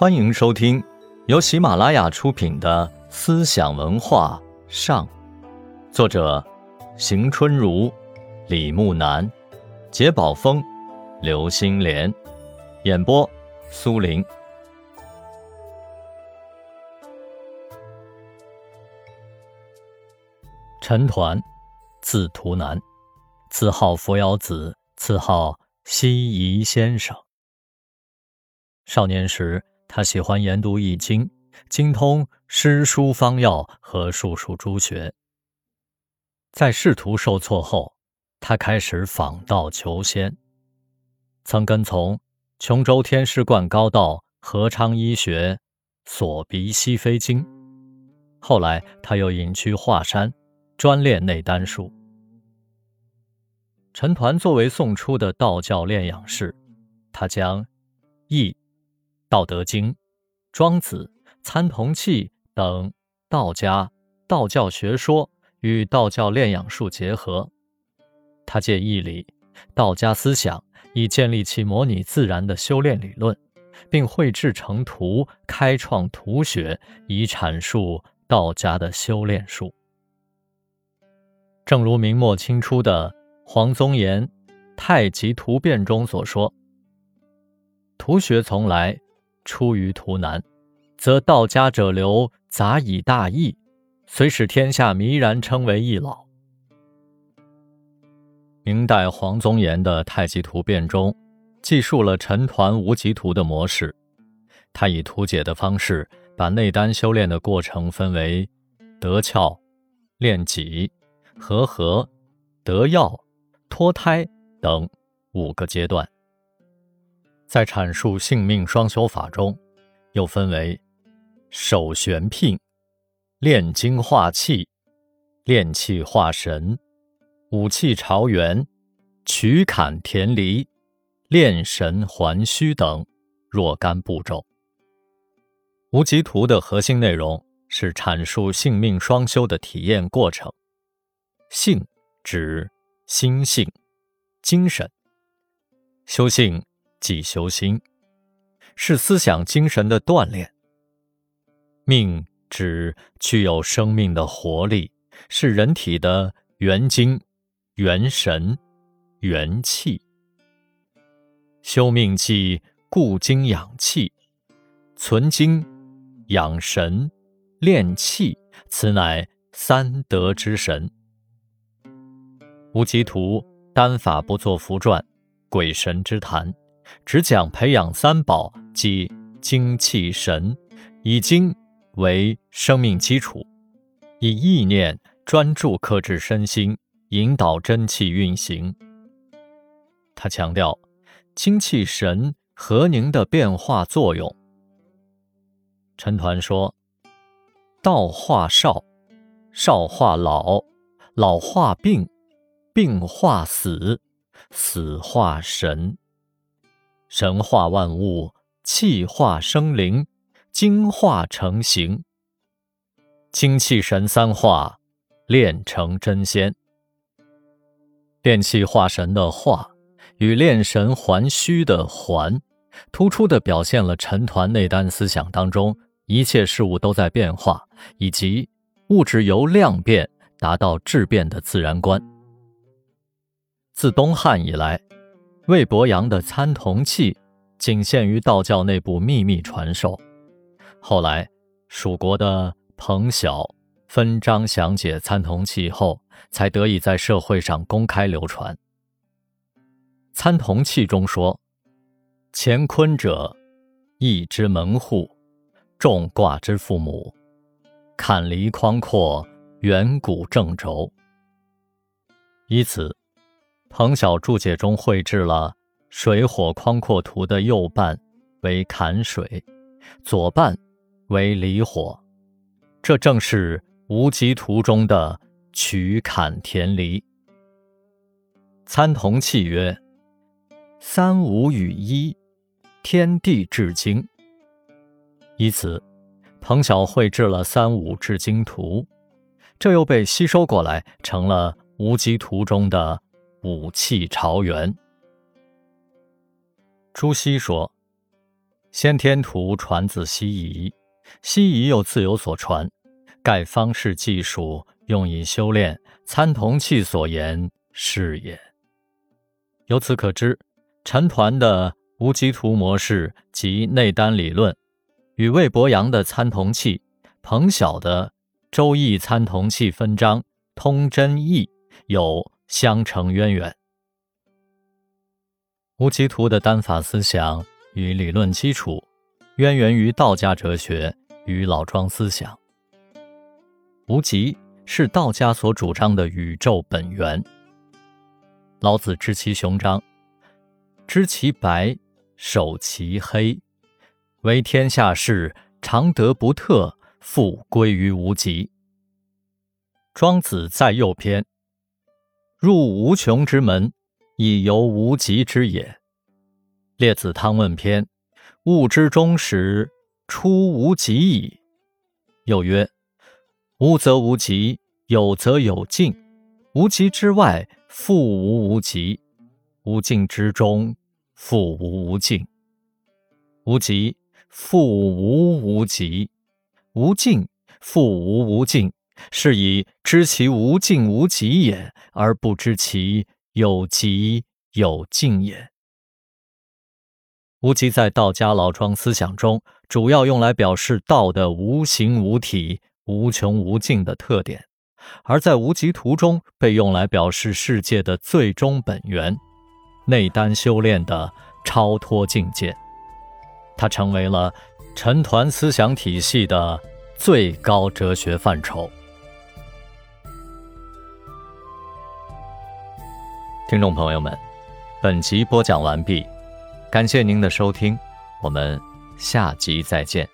欢迎收听由喜马拉雅出品的《思想文化上》，作者邢春如、李木南、杰宝峰、刘星莲，演播苏林。陈抟，字图南，自号扶摇子，次号西夷先生。少年时，他喜欢研读易经，精通诗书方药和术数诸学。在仕途受挫后，他开始访道求仙，曾跟从琼州天师观高道何昌医学所鼻西飞经。后来，他又隐居华山，专练内丹术。陈抟作为宋初的道教炼养士，他将易。《道德经》《庄子》《参同契》等道家道教学说与道教炼养术结合，他借义理、道家思想，以建立起模拟自然的修炼理论，并绘制成图，开创图学，以阐述道家的修炼术。正如明末清初的黄宗炎《太极图变》中所说：“图学从来。”出于图难，则道家者流杂以大义，虽使天下弥然称为易老。明代黄宗炎的《太极图变》中，记述了陈抟无极图的模式。他以图解的方式，把内丹修炼的过程分为得窍、炼己、和合、得药、脱胎等五个阶段。在阐述性命双修法中，又分为手玄牝、炼精化气、炼气化神、武气朝元、取坎填离、炼神还虚等若干步骤。无极图的核心内容是阐述性命双修的体验过程。性指心性、精神，修性。即修心，是思想精神的锻炼。命指具有生命的活力，是人体的元精、元神、元气。修命即固精养气，存精、养神、炼气，此乃三德之神。无极图丹法不做符传，鬼神之谈。只讲培养三宝，即精气神，以精为生命基础，以意念专注克制身心，引导真气运行。他强调精气神和凝的变化作用。陈抟说：“道化少，少化老，老化病，病化死，死化神。”神化万物，气化生灵，精化成形。精气神三化，炼成真仙。炼气化神的化，与炼神还虚的还，突出的表现了陈抟内丹思想当中一切事物都在变化，以及物质由量变达到质变的自然观。自东汉以来。魏伯阳的参同契仅限于道教内部秘密传授，后来蜀国的彭晓分章详解参同契后，才得以在社会上公开流传。参同契中说：“乾坤者，易之门户，众卦之父母，坎离宽阔，远古正轴。”以此。彭晓注解中绘制了水火宽阔图的右半为坎水，左半为离火，这正是无极图中的取坎填离。参同契曰：“三五与一，天地至精。”以此，彭晓绘制了三五至精图，这又被吸收过来，成了无极图中的。武气朝元。朱熹说：“先天图传自西夷，西夷又自有所传，盖方士技术用以修炼参同契所言是也。由此可知，陈抟的无极图模式及内丹理论，与魏伯阳的参同契、彭晓的周易参同契分章通真义有相承渊源。无极图的单法思想与理论基础，渊源于道家哲学与老庄思想。无极是道家所主张的宇宙本源。老子知其雄张，知其白，守其黑，为天下事，常德不特，复归于无极。庄子在右篇，入无穷之门。以由无极之也。列子汤问篇：物之终始，出无极矣。又曰：无则无极，有则有尽。无极之外，复无无极；无尽之中，复无无尽。无极复无无极，无尽复无无尽。是以知其无尽无极也，而不知其。有极有尽也。无极在道家老庄思想中，主要用来表示道的无形无体、无穷无尽的特点；而在无极图中，被用来表示世界的最终本源——内丹修炼的超脱境界。它成为了陈抟思想体系的最高哲学范畴。听众朋友们，本集播讲完毕，感谢您的收听，我们下集再见。